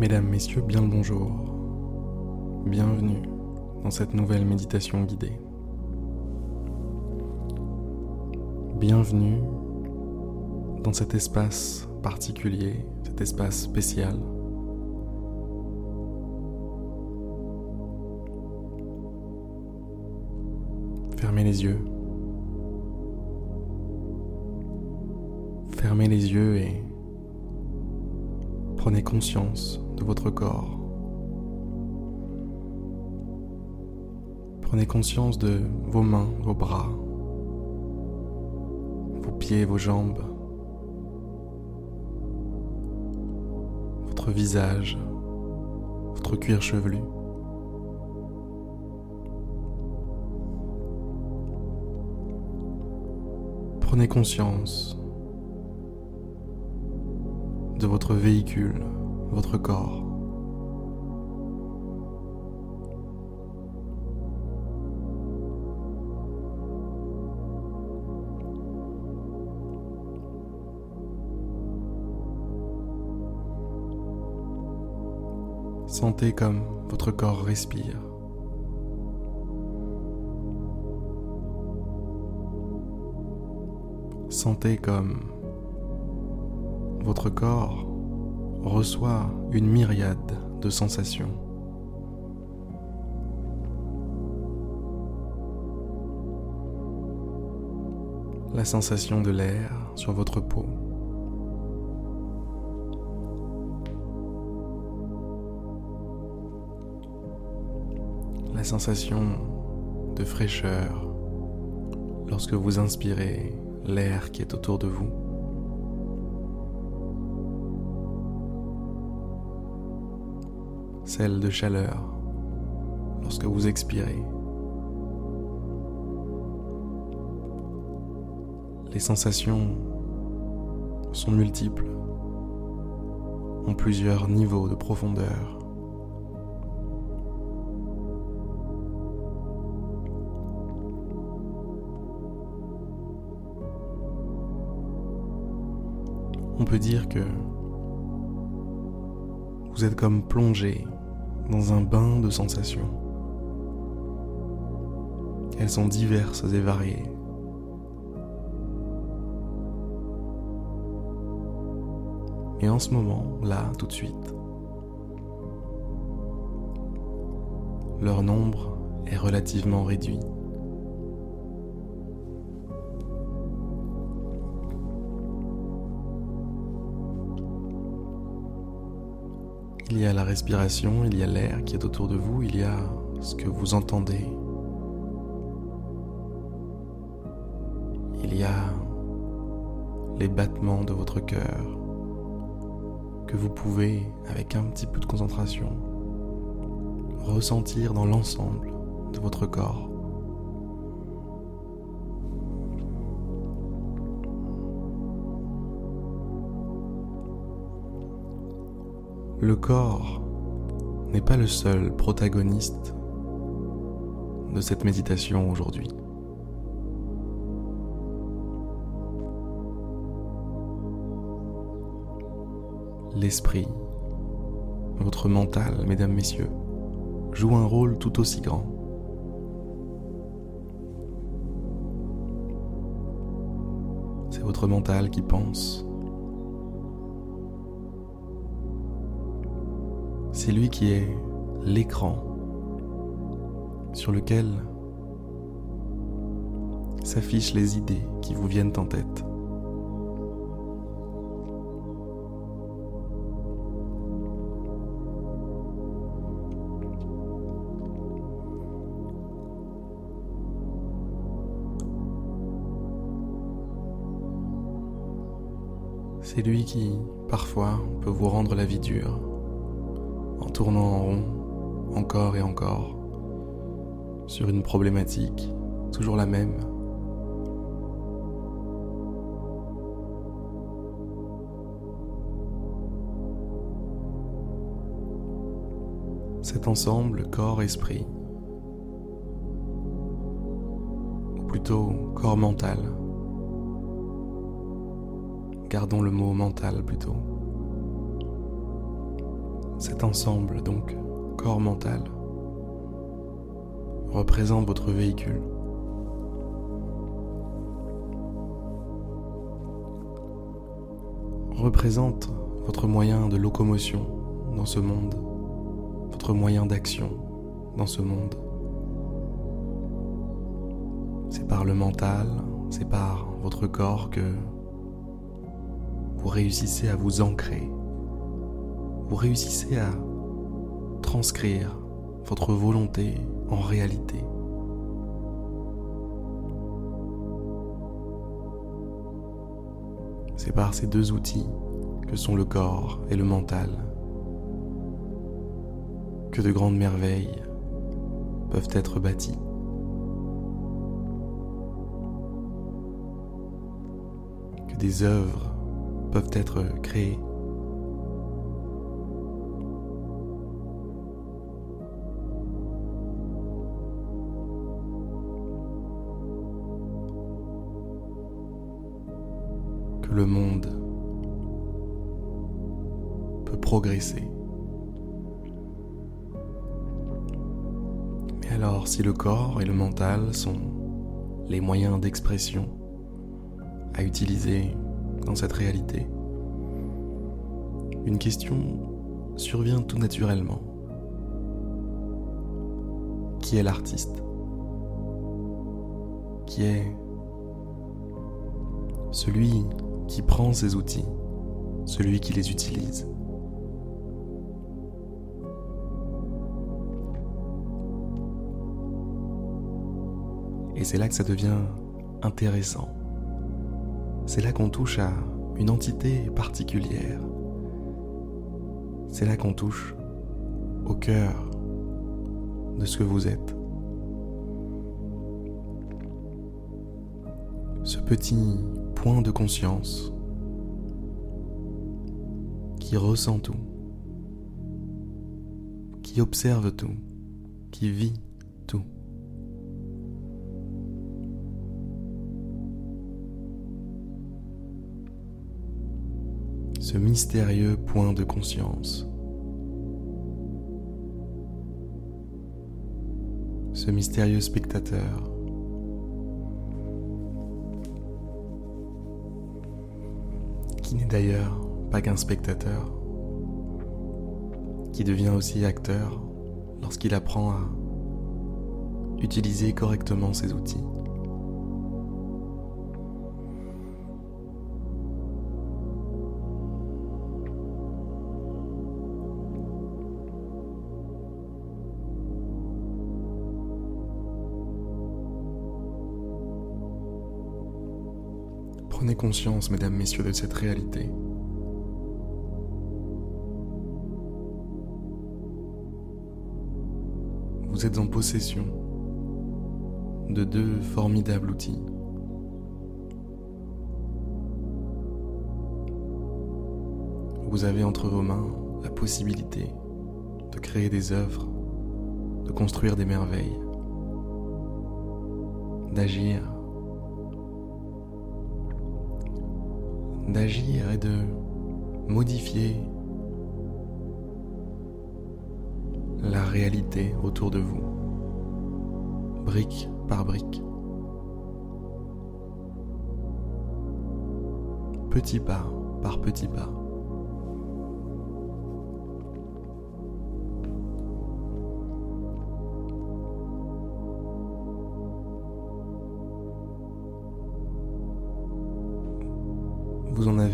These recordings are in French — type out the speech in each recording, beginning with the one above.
Mesdames, Messieurs, bien le bonjour. Bienvenue dans cette nouvelle méditation guidée. Bienvenue dans cet espace particulier, cet espace spécial. Fermez les yeux. Fermez les yeux et prenez conscience de votre corps. Prenez conscience de vos mains, vos bras, vos pieds, vos jambes, votre visage, votre cuir chevelu. Prenez conscience de votre véhicule, votre corps. Sentez comme votre corps respire. Sentez comme votre corps reçoit une myriade de sensations. La sensation de l'air sur votre peau. La sensation de fraîcheur lorsque vous inspirez l'air qui est autour de vous. Celle de chaleur lorsque vous expirez. Les sensations sont multiples, ont plusieurs niveaux de profondeur. On peut dire que vous êtes comme plongé dans un bain de sensations. Elles sont diverses et variées. Et en ce moment, là, tout de suite, leur nombre est relativement réduit. Il y a la respiration, il y a l'air qui est autour de vous, il y a ce que vous entendez. Il y a les battements de votre cœur que vous pouvez, avec un petit peu de concentration, ressentir dans l'ensemble de votre corps. Le corps n'est pas le seul protagoniste de cette méditation aujourd'hui. L'esprit, votre mental, mesdames, messieurs, joue un rôle tout aussi grand. C'est votre mental qui pense, c'est lui qui est l'écran sur lequel s'affichent les idées qui vous viennent en tête. C'est lui qui, parfois, peut vous rendre la vie dure tournant en rond encore et encore sur une problématique toujours la même. Cet ensemble corps-esprit, ou plutôt corps-mental, gardons le mot mental plutôt Cet ensemble, donc, corps mental, représente votre véhicule. représente votre moyen de locomotion dans ce monde, votre moyen d'action dans ce monde. C'est par le mental, c'est par votre corps que vous réussissez à vous ancrer, vous réussissez à transcrire votre volonté en réalité. C'est par ces deux outils que sont le corps et le mental que de grandes merveilles peuvent être bâties. Que des œuvres peuvent être créées. Le monde peut progresser. Mais alors si le corps et le mental sont les moyens d'expression à utiliser dans cette réalité, une question survient tout naturellement. Qui est l'artiste? Qui est celui qui prend ces outils, celui qui les utilise Et c'est là que ça devient intéressant. C'est là qu'on touche à une entité particulière. C'est là qu'on touche au cœur de ce que vous êtes. Ce petit point de conscience qui ressent tout, qui observe tout, qui vit tout. ce mystérieux point de conscience. Ce mystérieux spectateur. Qui n'est d'ailleurs pas qu'un spectateur, qui devient aussi acteur lorsqu'il apprend à utiliser correctement ses outils. Conscience, mesdames, messieurs, de cette réalité. Vous êtes en possession de deux formidables outils. Vous avez entre vos mains la possibilité de créer des œuvres, de construire des merveilles, d'agir d'agir et de modifier la réalité autour de vous, brique par brique. Petit pas par petit pas.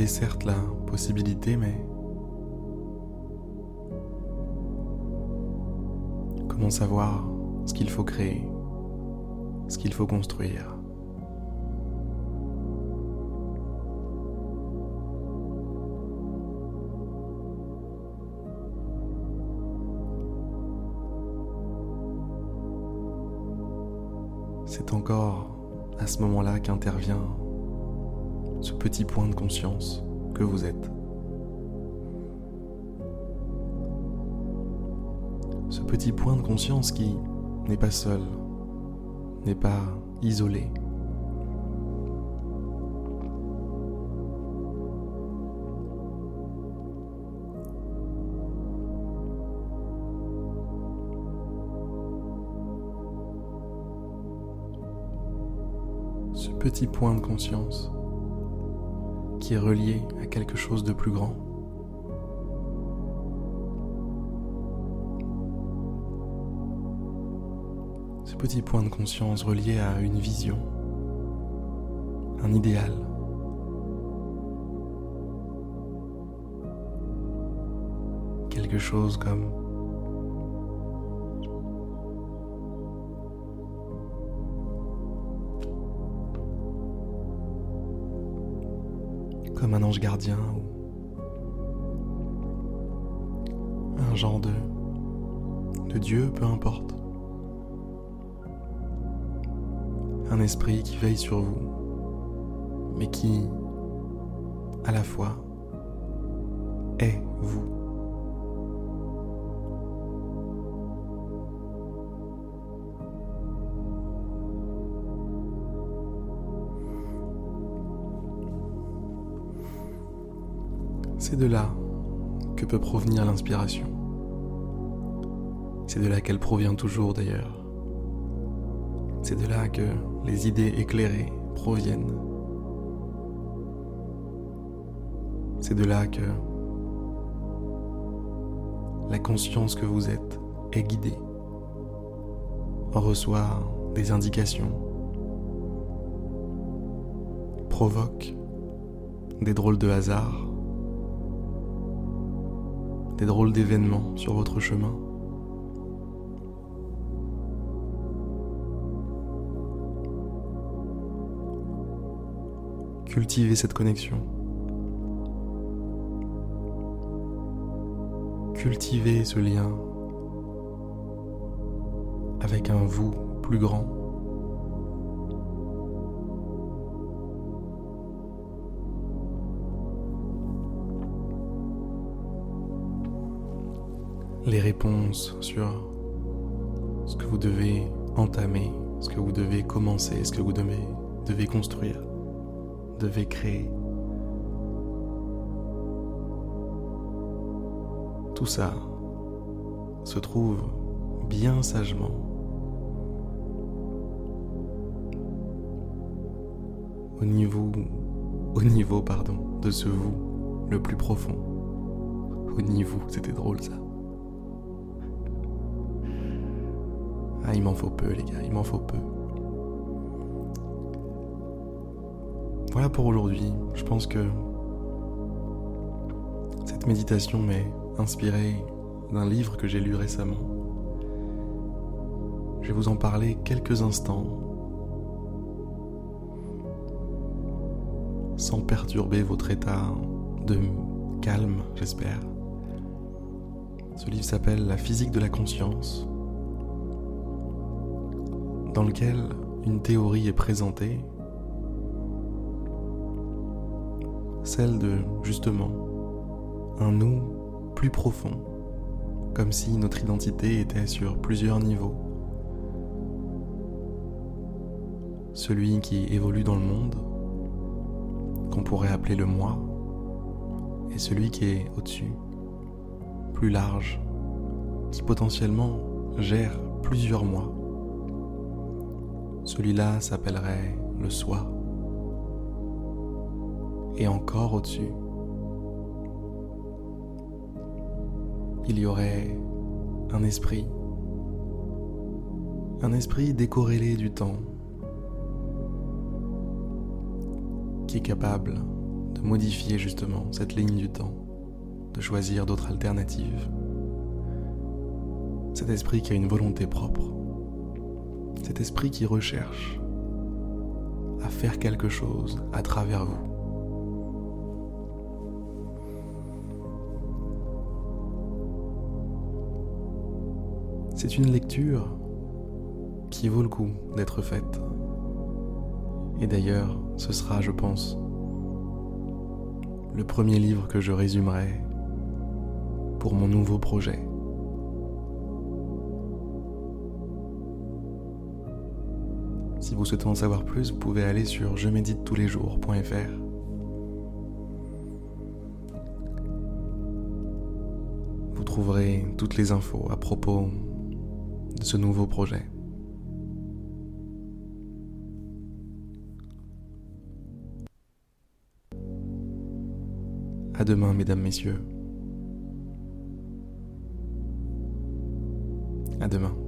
Certes la possibilité, mais comment savoir ce qu'il faut créer, ce qu'il faut construire? C'est encore à ce moment-là qu'intervient ce petit point de conscience que vous êtes. Ce petit point de conscience qui n'est pas seul, n'est pas isolé. ce petit point de conscience qui est relié à quelque chose de plus grand. Ce petit point de conscience relié à une vision, un idéal. Quelque chose comme comme un ange gardien ou un genre de, de Dieu, peu importe. Un esprit qui veille sur vous, mais qui, à la fois, est vous. C'est de là que peut provenir l'inspiration. C'est de là qu'elle provient toujours d'ailleurs. C'est de là que les idées éclairées proviennent. C'est de là que la conscience que vous êtes est guidée. Reçoit des indications, provoque des drôles de hasards des drôles d'événements sur votre chemin. Cultivez cette connexion. Cultivez ce lien avec un vous plus grand. Les réponses sur ce que vous devez entamer, ce que vous devez commencer, ce que vous devez, construire, devez créer. Tout ça se trouve bien sagement au niveau, au niveau pardon, de ce vous le plus profond. Au niveau, c'était drôle ça. Ah, il m'en faut peu, les gars, il m'en faut peu. Voilà pour aujourd'hui. Je pense que cette méditation m'est inspirée d'un livre que j'ai lu récemment. Je vais vous en parler quelques instants, sans perturber votre état de calme, j'espère. Ce livre s'appelle La physique de la conscience dans lequel une théorie est présentée, celle de justement un nous plus profond, comme si notre identité était sur plusieurs niveaux. Celui qui évolue dans le monde, qu'on pourrait appeler le moi, et celui qui est au-dessus, plus large, qui potentiellement gère plusieurs moi. Celui-là s'appellerait le soi. Et encore au-dessus, il y aurait un esprit, un esprit décorrélé du temps, qui est capable de modifier justement cette ligne du temps, de choisir d'autres alternatives. Cet esprit qui a une volonté propre cet esprit qui recherche à faire quelque chose à travers vous. C'est une lecture qui vaut le coup d'être faite. Et d'ailleurs, ce sera, je pense, le premier livre que je résumerai pour mon nouveau projet. Si vous souhaitez en savoir plus, vous pouvez aller sur je médite tous les jours.fr. Vous trouverez toutes les infos à propos de ce nouveau projet. À demain, mesdames, messieurs. À demain.